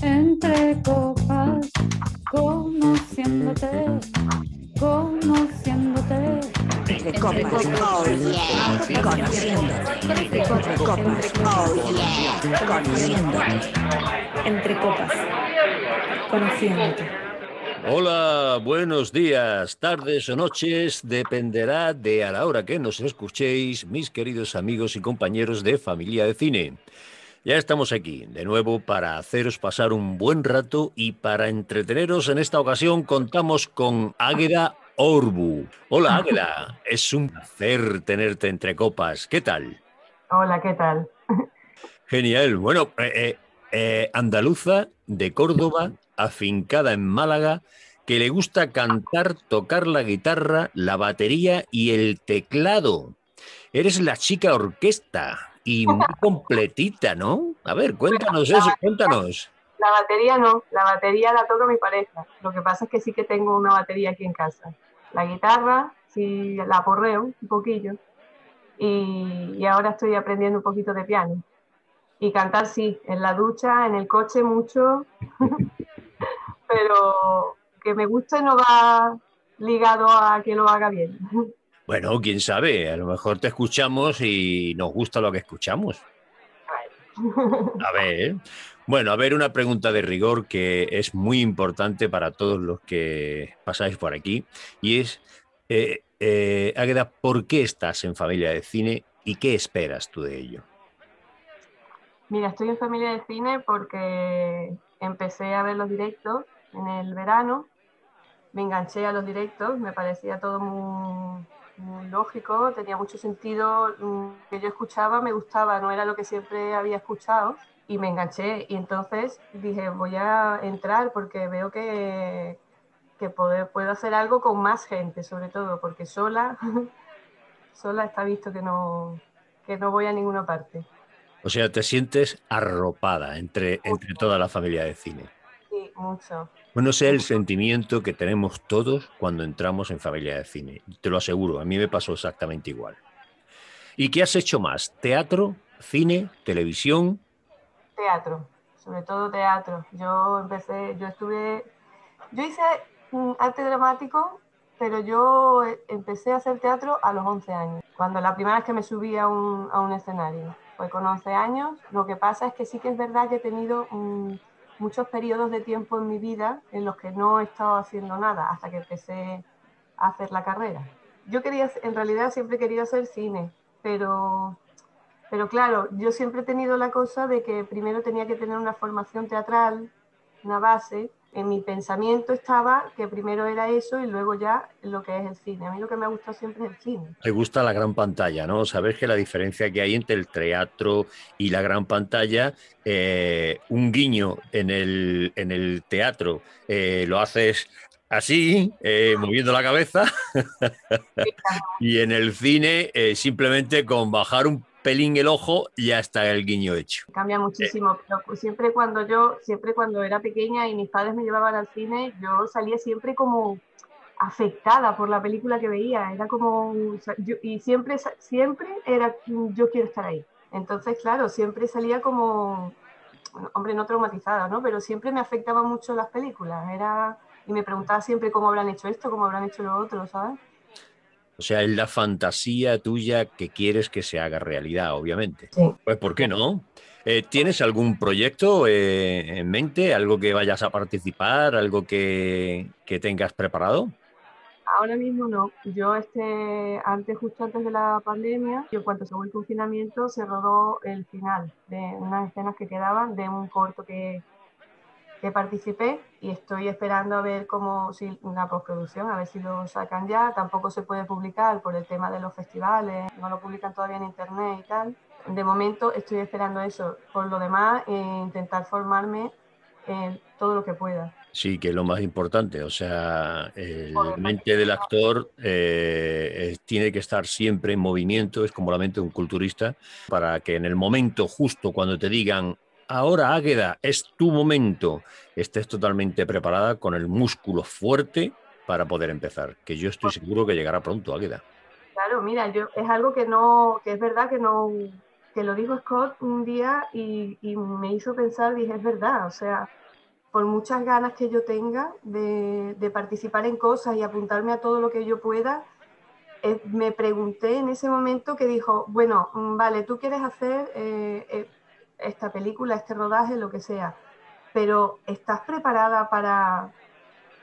Entre copas, conociéndote, conociéndote. Entre copas, oh yeah, conociéndote. Entre copas, oh yeah, conociéndote. Entre copas, conociéndote. Hola, buenos días, tardes o noches, dependerá de a la hora que nos escuchéis, mis queridos amigos y compañeros de Familia de Cine. Ya estamos aquí, de nuevo, para haceros pasar un buen rato y para entreteneros en esta ocasión contamos con Águeda Orbu. Hola Águeda, es un placer tenerte entre copas. ¿Qué tal? Hola, ¿qué tal? Genial. Bueno, eh, eh, eh, andaluza de Córdoba, afincada en Málaga, que le gusta cantar, tocar la guitarra, la batería y el teclado. Eres la chica orquesta y muy completita, ¿no? A ver, cuéntanos eso, cuéntanos. La batería no, la batería la toca mi pareja. Lo que pasa es que sí que tengo una batería aquí en casa. La guitarra, sí la porreo un poquillo. Y, y ahora estoy aprendiendo un poquito de piano. Y cantar sí, en la ducha, en el coche mucho. pero que me guste no va ligado a que lo haga bien. Bueno, quién sabe, a lo mejor te escuchamos y nos gusta lo que escuchamos. A ver, bueno, a ver, una pregunta de rigor que es muy importante para todos los que pasáis por aquí y es, eh, eh, Águeda, ¿por qué estás en familia de cine y qué esperas tú de ello? Mira, estoy en familia de cine porque empecé a ver los directos en el verano, me enganché a los directos, me parecía todo muy, lógico, tenía mucho sentido, mm, que yo escuchaba me gustaba, no era lo que siempre había escuchado y me enganché y entonces dije voy a entrar porque veo que, que puedo hacer algo con más gente, sobre todo porque sola, sola está visto que no, que no voy a ninguna parte. O sea, te sientes arropada entre, entre toda la familia de cine. Mucho. Bueno, ese es el sentimiento que tenemos todos cuando entramos en familia de cine. Te lo aseguro, a mí me pasó exactamente igual. ¿Y qué has hecho más? ¿Teatro, cine, televisión? Teatro, sobre todo teatro. Yo empecé, yo estuve, yo hice arte dramático, pero yo eh, empecé a hacer teatro a los 11 años, cuando la primera vez que me subí a un, a un escenario. Fue con 11 años. Lo que pasa es que sí que es verdad que he tenido un muchos periodos de tiempo en mi vida en los que no he estado haciendo nada hasta que empecé a hacer la carrera. Yo quería, en realidad siempre querido hacer cine, pero, pero claro, yo siempre he tenido la cosa de que primero tenía que tener una formación teatral, una base, en mi pensamiento estaba que primero era eso y luego ya lo que es el cine. A mí lo que me ha gustado siempre es el cine. Te gusta la gran pantalla, ¿no? Sabes que la diferencia que hay entre el teatro y la gran pantalla, eh, un guiño en el, en el teatro eh, lo haces así, eh, moviendo la cabeza, y en el cine simplemente con bajar un pelín el ojo y ya está el guiño hecho. Cambia muchísimo, pero pues siempre cuando yo, siempre cuando era pequeña y mis padres me llevaban al cine, yo salía siempre como afectada por la película que veía, era como, y siempre, siempre era, yo quiero estar ahí. Entonces, claro, siempre salía como, hombre, no traumatizada, ¿no? Pero siempre me afectaban mucho las películas, era, y me preguntaba siempre cómo habrán hecho esto, cómo habrán hecho lo otro, ¿sabes? O sea, es la fantasía tuya que quieres que se haga realidad, obviamente. Pues, ¿por qué no? Eh, ¿Tienes algún proyecto eh, en mente? ¿Algo que vayas a participar? ¿Algo que, tengas preparado? Ahora mismo no. Yo este, antes, justo antes de la pandemia, y en cuanto se el confinamiento, se rodó el final de unas escenas que quedaban de un corto que, que participé y estoy esperando a ver cómo, si una postproducción, a ver si lo sacan ya. Tampoco se puede publicar por el tema de los festivales, no lo publican todavía en internet y tal. De momento estoy esperando eso. Por lo demás, eh, intentar formarme en todo lo que pueda. Sí, que es lo más importante. O sea, el mente del actor eh, tiene que estar siempre en movimiento, es como la mente de un culturista, para que en el momento justo cuando te digan ahora, Águeda, es tu momento. Estés totalmente preparada con el músculo fuerte para poder empezar, que yo estoy seguro que llegará pronto, Águeda. Claro, mira, yo es algo que no, que es verdad que no, que lo dijo Scott un día y, me hizo pensar, dije, es verdad, o sea, por muchas ganas que yo tenga de, de participar en cosas y apuntarme a todo lo que yo pueda, eh, me pregunté en ese momento que dijo, bueno, mm, vale, tú quieres hacer eh, eh, esta película, este rodaje, lo que sea, pero ¿estás preparada para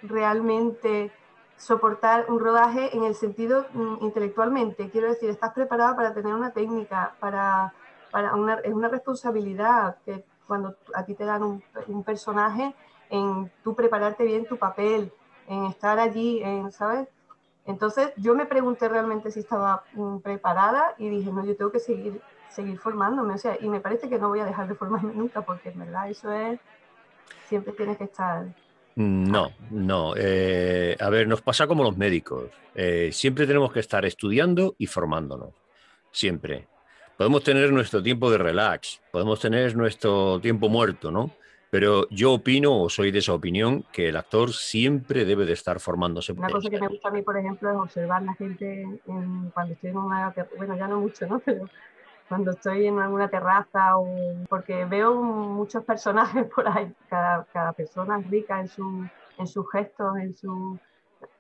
realmente soportar un rodaje en el sentido mm, intelectualmente? Quiero decir, ¿estás preparada para tener una técnica, para, para una, es una responsabilidad que cuando a ti te dan un, personaje, en tú prepararte bien tu papel, en estar allí, en, ¿sabes? Entonces yo me pregunté realmente si estaba mm, preparada y dije, no, yo tengo que seguir, seguir formándome, o sea, y me parece que no voy a dejar de formarme nunca, porque en verdad eso es, siempre tienes que estar... No, no. eh, a ver, nos pasa como los médicos. Eh, siempre tenemos que estar estudiando y formándonos. Siempre. Podemos tener nuestro tiempo de relax, podemos tener nuestro tiempo muerto, ¿no? Pero yo opino, o soy de esa opinión, que el actor siempre debe de estar formándose. Una cosa que me gusta a mí, por ejemplo, es observar la gente en- cuando estoy en una, bueno, ya no mucho, ¿no? Pero cuando estoy en alguna terraza o porque veo muchos personajes por ahí, cada, cada persona es rica en, su, en sus gestos, en, su,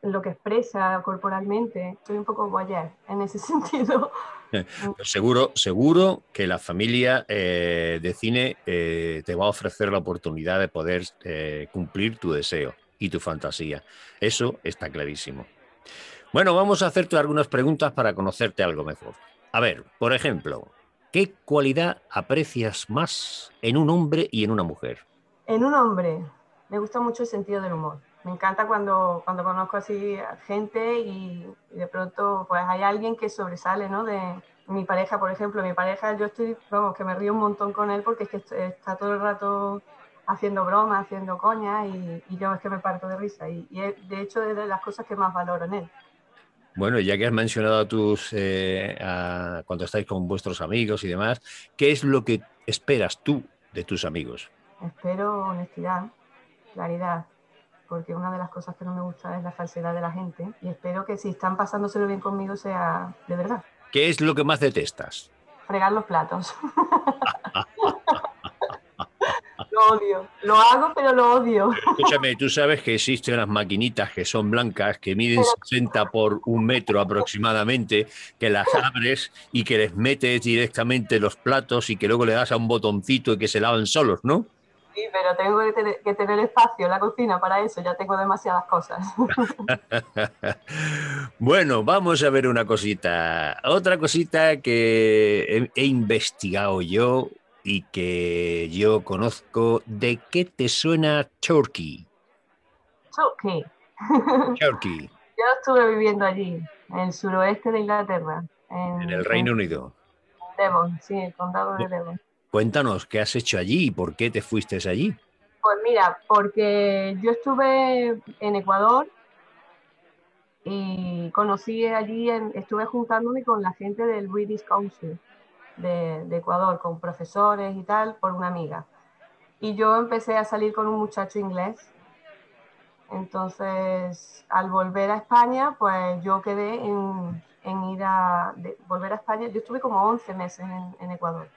en lo que expresa corporalmente. Soy un poco voyeur en ese sentido. Pues seguro, seguro que la familia eh, de cine eh, te va a ofrecer la oportunidad de poder eh, cumplir tu deseo y tu fantasía. Eso está clarísimo. Bueno, vamos a hacerte algunas preguntas para conocerte algo mejor. A ver, por ejemplo, ¿qué cualidad aprecias más en un hombre y en una mujer? En un hombre, me gusta mucho el sentido del humor. Me encanta cuando, cuando conozco así gente y, de pronto pues hay alguien que sobresale, ¿no? De mi pareja, por ejemplo, mi pareja, yo estoy, vamos, que me río un montón con él porque es que est- está todo el rato haciendo bromas, haciendo coñas y, yo es que me parto de risa. Y, y de hecho es de las cosas que más valoro en él. Bueno, ya que has mencionado a tus, eh, a- cuando estáis con vuestros amigos y demás, ¿qué es lo que esperas tú de tus amigos? Espero honestidad, claridad, porque una de las cosas que no me gusta es la falsedad de la gente y espero que si están pasándoselo bien conmigo sea de verdad. ¿Qué es lo que más detestas? fregar los platos. lo odio. Lo hago, pero lo odio. Escúchame, tú sabes que existen unas maquinitas que son blancas, que miden 60 por un metro aproximadamente, que las abres y que les metes directamente los platos y que luego le das a un botoncito y que se lavan solos, ¿no? Sí, pero tengo que tener, que tener espacio en la cocina para eso. Ya tengo demasiadas cosas. Bueno, vamos a ver una cosita. Otra cosita que he, he investigado yo y que yo conozco. ¿De qué te suena Turkey? Turkey. Turkey, Yo estuve viviendo allí, en el suroeste de Inglaterra. En, en el Reino Unido. Devon, sí, el condado de Devon. Cuéntanos qué has hecho allí y por qué te fuiste allí. Pues mira, porque yo estuve en Ecuador y conocí allí, estuve juntándome con la gente del British Council de, Ecuador, con profesores y tal, por una amiga. Y yo empecé a salir con un muchacho inglés. Entonces, al volver a España, pues yo quedé en, en ir a volver a España. Yo estuve como 11 meses en, en Ecuador.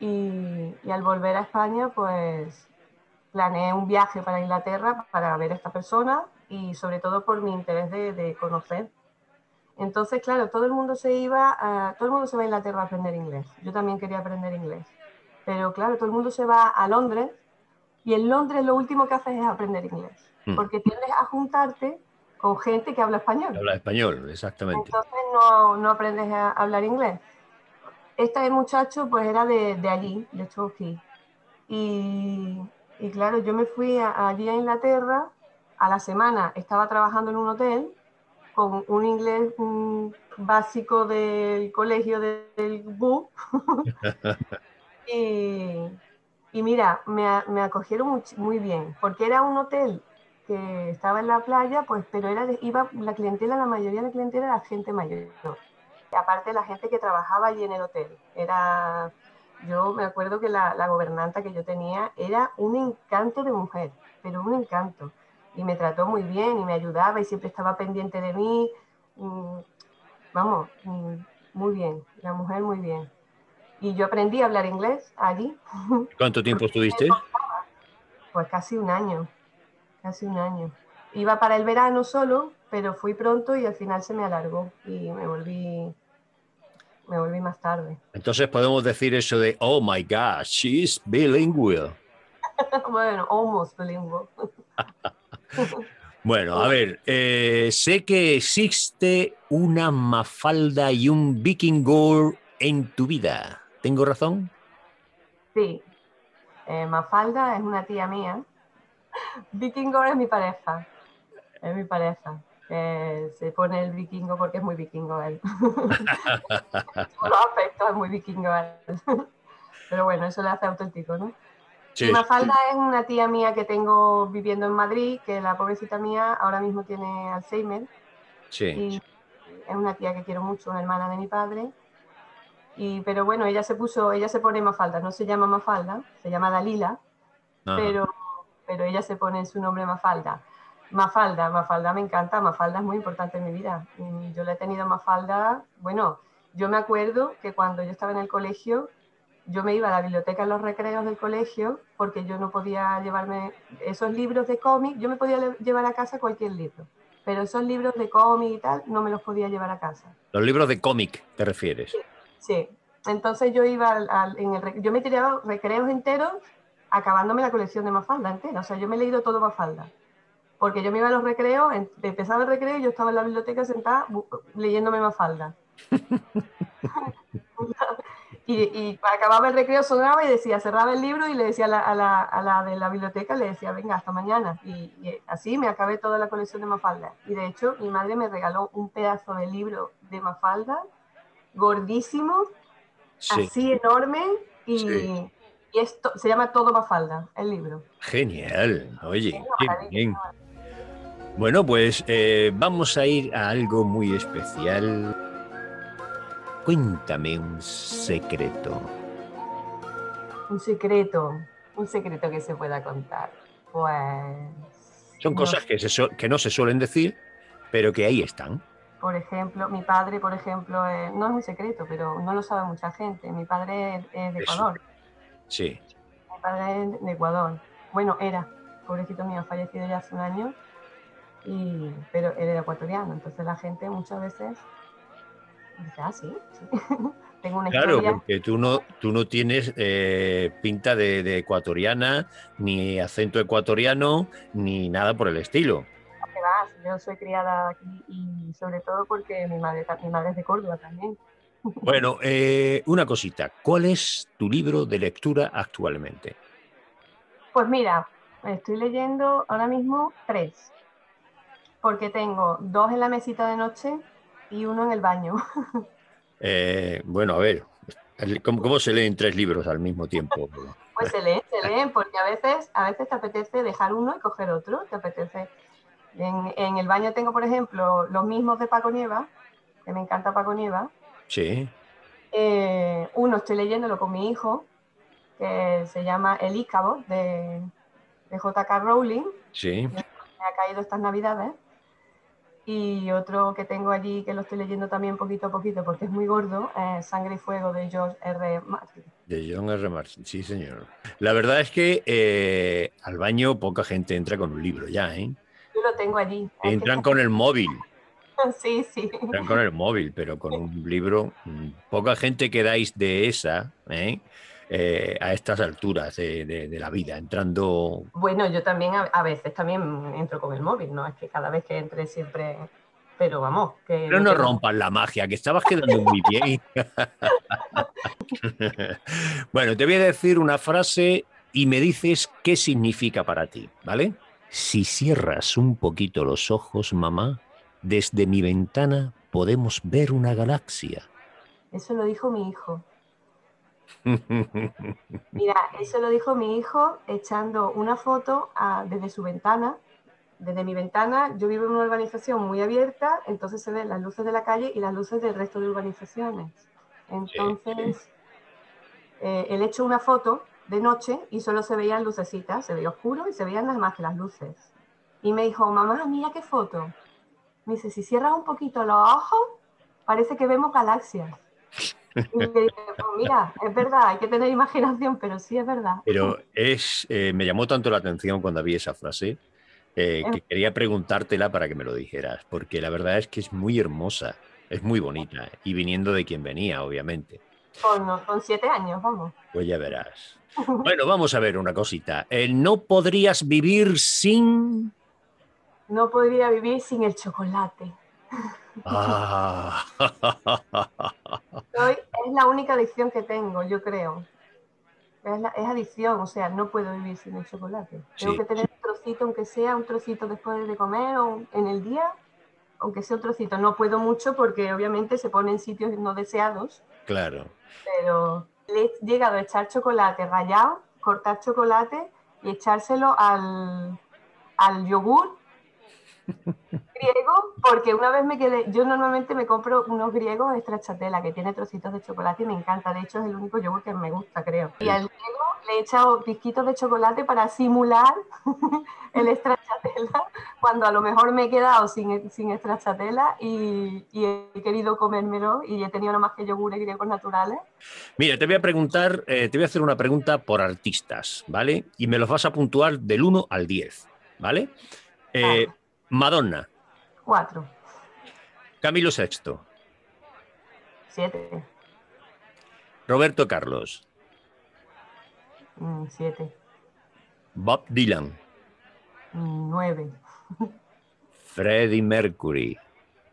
Y, y al volver a España, pues planeé un viaje para Inglaterra para ver a esta persona y sobre todo por mi interés de, de conocer. Entonces, claro, todo el mundo se iba, a- todo el mundo se va a Inglaterra a aprender inglés. Yo también quería aprender inglés. Pero claro, todo el mundo se va a Londres y en Londres lo último que haces es aprender inglés. Mm. Porque tiendes a juntarte con gente que habla español. Habla español, exactamente. Entonces no, no aprendes a hablar inglés. Este muchacho pues era de, de allí, de Turkey. Y, y claro, yo me fui a- allí a Inglaterra, a la semana estaba trabajando en un hotel con un inglés básico del colegio de- del BU. y, y mira, me, me acogieron much- muy bien, porque era un hotel que estaba en la playa, pues, pero era iba la clientela, la mayoría de la clientela era gente mayor. Y aparte la gente que trabajaba allí en el hotel. Era, yo me acuerdo que la, la gobernanta que yo tenía era un encanto de mujer, pero un encanto. Y me trató muy bien y me ayudaba y siempre estaba pendiente de mí. Vamos, muy bien, la mujer muy bien. y yo aprendí a hablar inglés allí, ¿Cuánto tiempo estuviste? pues casi un año, casi un año. Iba para el verano solo, pero fui pronto y al final se me alargó y me volví, me volví más tarde. Entonces podemos decir eso de, oh my God, she's bilingual. bueno, almost bilingüe. Bueno, a ver, eh, sé que existe una Mafalda y un Vikingur en tu vida. ¿Tengo razón? Sí. Eh, Mafalda es una tía mía. Vikingo es mi pareja. Es mi pareja. que se pone el vikingo porque es muy vikingo él. Por los aspectos es muy vikingo él. Pero bueno, eso le hace auténtico, ¿no? Sí. Mafalda es una tía mía que tengo viviendo en Madrid, que la pobrecita mía ahora mismo tiene Alzheimer. Sí. y es una tía que quiero mucho, una hermana de mi padre. Y, pero bueno, ella se puso, ella se pone Mafalda, no se llama Mafalda, se llama Dalila, Ajá. pero, pero ella se pone en su nombre Mafalda. Mafalda, Mafalda me encanta, Mafalda es muy importante en mi vida. Y Yo le he tenido Mafalda, bueno, yo me acuerdo que cuando yo estaba en el colegio, yo me iba a la biblioteca en los recreos del colegio porque yo no podía llevarme esos libros de cómic, yo me podía le- llevar a casa cualquier libro, pero esos libros de cómic y tal no me los podía llevar a casa. Los libros de cómic, ¿te refieres? Sí, entonces yo iba al, al- en el, yo me tiraba recreos enteros acabándome la colección de Mafalda entera, o sea, yo me he leído todo Mafalda. Porque yo me iba a los recreos, em- empezaba el recreo y yo estaba en la biblioteca sentada leyéndome Mafalda. y, y acababa el recreo, sonaba y decía, cerraba el libro y le decía a la, a la- a la de la biblioteca, le decía, venga, hasta mañana. Y, y así me acabé toda la colección de Mafalda. Y de hecho, mi madre me regaló un pedazo de libro de Mafalda, gordísimo, Sí. así enorme, y, Sí. y esto se llama Todo Mafalda, el libro. Genial. Oye, qué bien. Bueno, pues eh, vamos a ir a algo muy especial. Cuéntame un secreto. Un secreto, un secreto que se pueda contar. Pues. Son no cosas que, se su- que no se suelen decir, pero que ahí están. Por ejemplo, mi padre, por ejemplo, eh, no es un secreto, pero no lo sabe mucha gente. Mi padre es, es de Eso. Ecuador. Sí. Mi padre es de Ecuador. Bueno, era. Pobrecito mío, fallecido ya hace un año. Y, pero él era ecuatoriano. Entonces la gente muchas veces ah, sí, sí. Tengo una Claro, historia. porque tú no, tú no tienes eh, pinta de, de ecuatoriana, ni acento ecuatoriano, ni nada por el estilo. va, yo soy criada aquí y sobre todo porque mi madre, mi madre es de Córdoba también. Bueno, eh, una cosita. ¿Cuál es tu libro de lectura actualmente? Pues mira, estoy leyendo ahora mismo tres, porque tengo dos en la mesita de noche y uno en el baño. Eh, bueno, a ver, ¿cómo, cómo se leen tres libros al mismo tiempo? Pues se leen, se leen, porque a veces, a veces te apetece dejar uno y coger otro, te apetece. En, en el baño tengo, por ejemplo, los mismos de Paco Nieva, que me encanta Paco Nieva. Sí, Eh, uno estoy leyéndolo con mi hijo, que se llama El Ícabo, de, de J.K. Rowling. sí. me ha caído estas navidades. Y otro que tengo allí, que lo estoy leyendo también poquito a poquito porque es muy gordo, Sangre y Fuego de George R. Martin. De John R. Martin, sí, señor. La verdad es que eh, al baño poca gente entra con un libro ya, ¿eh? Yo lo tengo allí. Que- Entran con el móvil, Sí, sí. entran con el móvil, pero con un libro, mm, poca gente quedáis de esa, ¿eh? Eh, a estas alturas de, de- de la vida, entrando... Bueno, yo también a, a veces también entro con el móvil, no es que cada vez que entre siempre... Pero vamos, que... Pero no rompas la magia, que estabas quedando muy bien. bueno, te voy a decir una frase y me dices qué significa para ti, ¿vale? Si cierras un poquito los ojos, mamá, desde mi ventana podemos ver una galaxia. Eso lo dijo mi hijo. Mira, eso lo dijo mi hijo echando una foto a- desde su ventana. Desde mi ventana, yo vivo en una urbanización muy abierta, entonces se ven las luces de la calle y las luces del resto de urbanizaciones. Entonces, eh, él echó una foto de noche y solo se veían lucecitas, se veía oscuro y se veían nada más que las luces. Y me dijo, mamá, mira qué foto. Me dice, si cierras un poquito los ojos, parece que vemos galaxias. Y le pues mira, es verdad, hay que tener imaginación, pero sí es verdad. Pero es, eh, me llamó tanto la atención cuando vi esa frase eh, que quería preguntártela para que me lo dijeras, porque la verdad es que es muy hermosa, es muy bonita, y viniendo de quien venía, obviamente. Con, con siete años, vamos. Pues ya verás. Bueno, vamos a ver una cosita. Eh, ¿No podrías vivir sin...? No podría vivir sin el chocolate. Ah. Soy- es la única adicción que tengo, yo creo. Es, la- es adicción, o sea, no puedo vivir sin el chocolate. Tengo Sí. que tener un trocito, aunque sea un trocito después de comer o en el día, aunque sea un trocito. No puedo mucho porque obviamente se pone en sitios no deseados, Claro. pero le he llegado a echar chocolate rallado, cortar chocolate y echárselo al, al yogur griego, porque una vez me quedé, yo normalmente me compro unos griegos extra chatela que tiene trocitos de chocolate y me encanta, de hecho es el único yogur que me gusta, creo. Y al griego le he echado pizquitos de chocolate para simular el extra chatela, cuando a lo mejor me he quedado sin, sin extra chatela y, y he querido comérmelo y he tenido nada más que yogures griegos naturales. Mira, te voy a preguntar, eh, te voy a hacer una pregunta por artistas, ¿vale? Y me los vas a puntuar del 1 al 10, ¿vale? Eh, Vale. Madonna, Cuatro, Camilo VI, siete, Roberto Carlos, mm, siete, Bob Dylan, mm, nueve, Freddie Mercury.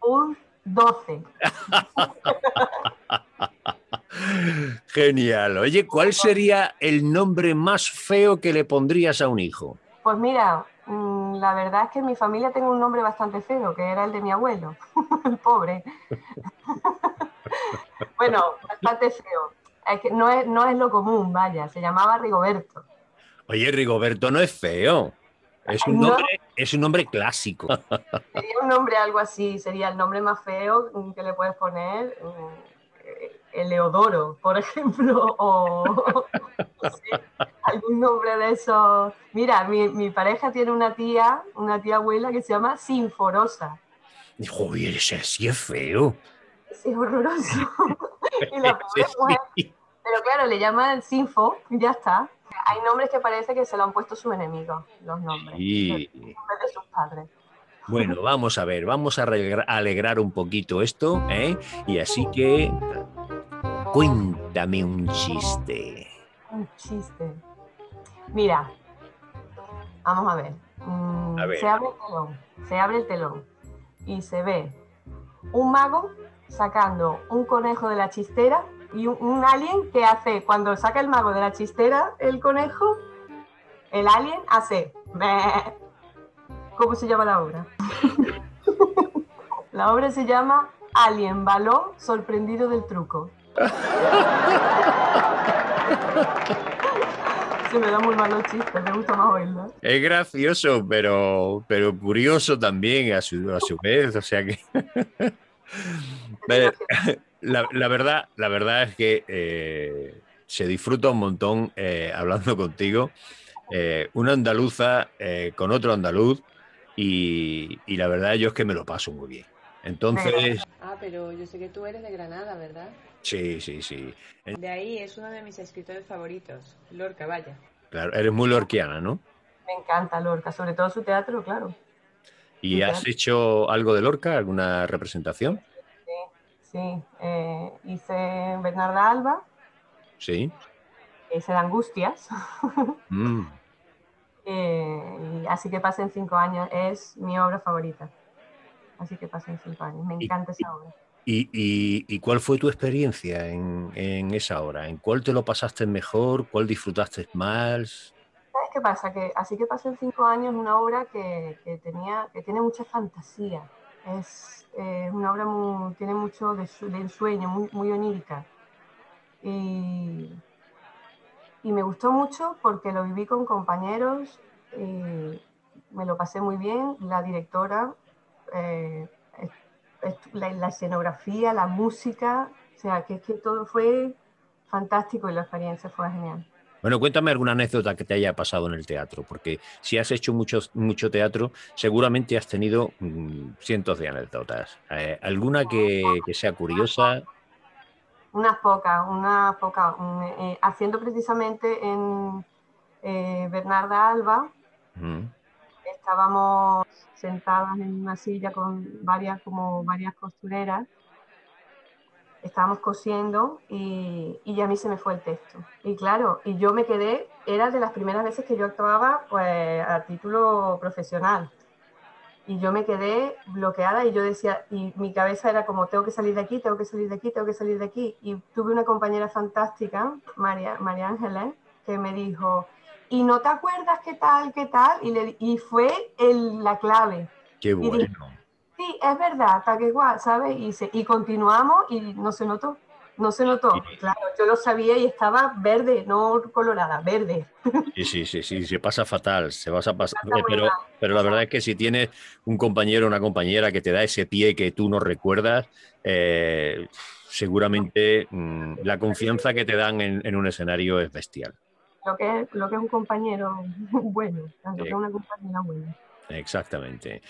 un doce. Genial. Oye, ¿cuál sería el nombre más feo que le pondrías a un hijo? Pues mira, la verdad es que en mi familia tengo un nombre bastante feo, que era el de mi abuelo, el pobre. bueno, bastante feo. Es que no es, no es lo común, vaya, se llamaba Rigoberto. Oye, Rigoberto no es feo. Es un No. nombre, es un nombre clásico. Sería un nombre algo así, sería el nombre más feo que le puedes poner, eh, Eleodoro, por ejemplo, o no sé, algún nombre de esos. Mira, mi, mi pareja tiene una tía, una tía abuela que se llama Sinforosa. Joder, ese sí es feo. Es horroroso. y la pobre mujer, pero claro, le llaman Sinfo y ya está. Hay nombres que parece que se lo han puesto sus enemigos, los nombres, Sí. los nombres de sus padres. Bueno, vamos a ver, vamos a alegrar un poquito esto, ¿eh? Y así que cuéntame un chiste. Un chiste. Mira, vamos a ver. Mm, A ver. Se abre el telón, se abre el telón y se ve un mago sacando un conejo de la chistera y un, un alien que hace, cuando saca el mago de la chistera, el conejo, el alien hace... "Meh". ¿Cómo se llama la obra? la obra se llama Alien Balón sorprendido del truco. Se me da muy mal los chistes, me gusta más oírlo. Es gracioso, pero, pero curioso también a su, a su vez. O sea que. La, la verdad, la verdad es que eh, se disfruta un montón eh, hablando contigo. Eh, una andaluza eh, con otro andaluz. Y, y la verdad yo es que me lo paso muy bien. Entonces, Ah, pero yo sé que tú eres de Granada, ¿verdad? Sí, sí, sí. De ahí es uno de mis escritores favoritos, Lorca, vaya. Claro, eres muy lorquiana, ¿no? Me encanta Lorca, sobre todo su teatro, claro. ¿Y Sí, has hecho algo de Lorca? ¿Alguna representación? Sí, eh, hice Bernarda Alba, Sí. hice de Angustias, Mm. eh, y así que pasen cinco años, es mi obra favorita. Así que pasen cinco años, me Y- encanta esa obra. ¿Y, cuál fue tu experiencia en, esa hora? ¿En cuál te lo pasaste mejor? ¿Cuál disfrutaste más? ¿Sabes qué pasa? Que así que pasen cinco años una obra que, tenía, que tiene mucha fantasía. Es una obra muy, tiene mucho de, su- de ensueño, muy, onírica. Y, me gustó mucho porque lo viví con compañeros, y me lo pasé muy bien. La directora, eh, la, la escenografía, la música, o sea, que es que todo fue fantástico y la experiencia fue genial. Bueno, cuéntame alguna anécdota que te haya pasado en el teatro, porque si has hecho mucho, mucho teatro, seguramente has tenido mm, cientos de anécdotas. Eh, ¿Alguna que, que sea curiosa? unas pocas, unas pocas, mm, eh, haciendo precisamente en eh, Bernarda Alba. Estábamos sentadas en una silla con varias, como varias costureras, estábamos cosiendo y, y a mí se me fue el texto. Y claro, y yo me quedé, era de las primeras veces que yo actuaba pues a título profesional. Y yo me quedé bloqueada y yo decía, y mi cabeza era como, tengo que salir de aquí, tengo que salir de aquí, tengo que salir de aquí. Y tuve una compañera fantástica, María, María Ángeles, que me dijo, ¿y no te acuerdas qué tal, qué tal? Y, le, y fue el, la clave. Qué dije, bueno. Sí, es verdad, tal que igual, ¿sabes? Y, se- y continuamos y no se notó, no se notó. Claro, yo lo sabía y estaba verde, no colorada, verde. Sí, sí, sí, sí, se pasa fatal, se pasa pas- Pasa muy pero, pero la verdad es que si tienes un compañero o una compañera que te da ese pie que tú no recuerdas, eh, seguramente mm, la confianza que te dan en, en un escenario es bestial. Lo que es, lo que es un compañero bueno, lo que es una compañera buena. Exactamente.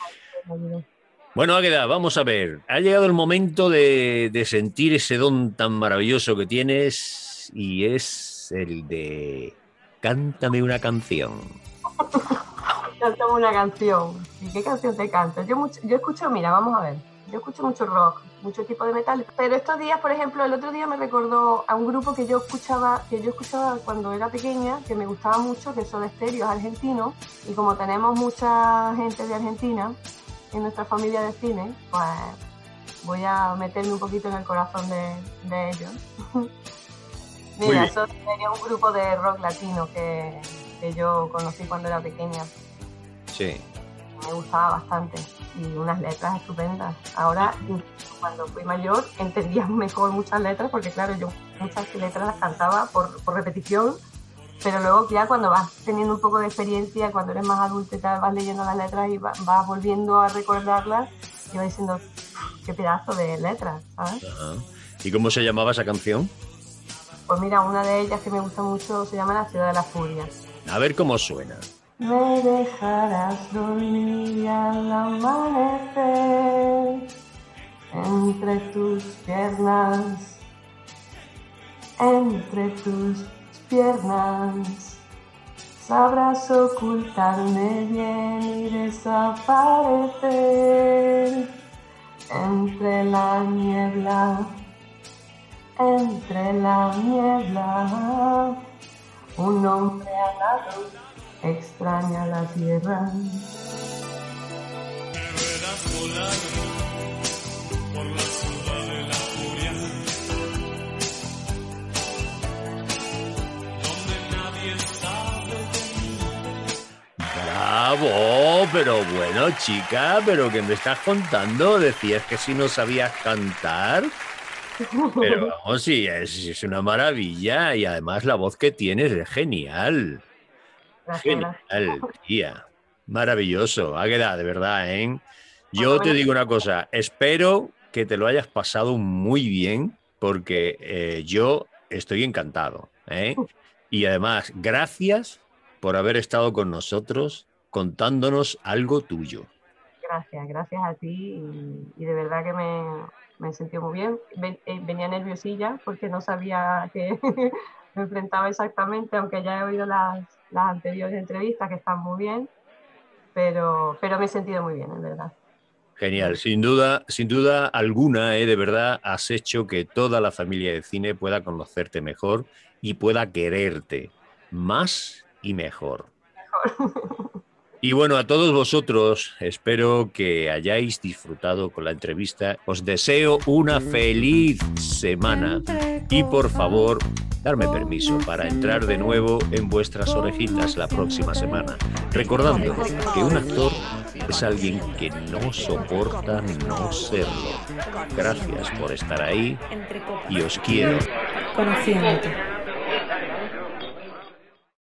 Bueno, Águeda, vamos a ver. Ha llegado el momento de, de sentir ese don tan maravilloso que tienes y es el de cántame una canción. Cántame una canción. ¿Y qué canción te cantas? Yo, mucho- yo escucho, mira, vamos a ver. Yo escucho mucho rock, mucho tipo de metal. Pero estos días, por ejemplo, el otro día me recordó a un grupo que yo escuchaba, que yo escuchaba cuando era pequeña, que me gustaba mucho, que son Estéreo, es argentino. Y como tenemos mucha gente de Argentina en nuestra familia de cine, pues voy a meterme un poquito en el corazón de, de ellos. Mira, eso sería un grupo de rock latino que, que yo conocí cuando era pequeña Sí. me gustaba bastante y unas letras estupendas. Ahora, cuando fui mayor, entendía mejor muchas letras porque, claro, yo muchas letras las cantaba por, por repetición, pero luego ya cuando vas teniendo un poco de experiencia, cuando eres más adulto y tal, vas leyendo las letras y va- vas volviendo a recordarlas y vas diciendo, qué pedazo de letras, ¿sabes? Ajá. ¿Y cómo se llamaba esa canción? Pues mira, una de ellas que me gusta mucho se llama La ciudad de la furia. A ver cómo suena. Me dejarás dormir al amanecer entre tus piernas, entre tus piernas. Sabrás ocultarme bien y desaparecer entre la niebla, entre la niebla. Un hombre alado extraña la tierra. Bravo, pero bueno, chica, pero que me estás contando, decías que si no sabías cantar. Pero vamos, sí, es, es una maravilla y además la voz que tienes es genial. Genial, tía. Maravilloso. Águeda, de verdad, ¿eh? Yo te digo una cosa, espero que te lo hayas pasado muy bien porque eh, yo estoy encantado. ¿eh? Y además, gracias por haber estado con nosotros contándonos algo tuyo. Gracias, gracias a ti y, y de verdad que me, me sentí muy bien. Eh, venía nerviosilla porque no sabía que me enfrentaba exactamente, aunque ya he oído las, las anteriores entrevistas que están muy bien, pero, pero me he sentido muy bien, en verdad. Genial, sin duda, sin duda alguna, ¿eh? de verdad, has hecho que toda la familia de cine pueda conocerte mejor y pueda quererte más y mejor. Y bueno, a todos vosotros, espero que hayáis disfrutado con la entrevista. Os deseo una feliz semana y por favor, darme permiso para entrar de nuevo en vuestras orejitas la próxima semana, recordando que un actor es alguien que no soporta no serlo. Gracias por estar ahí y os quiero. Conociéndote.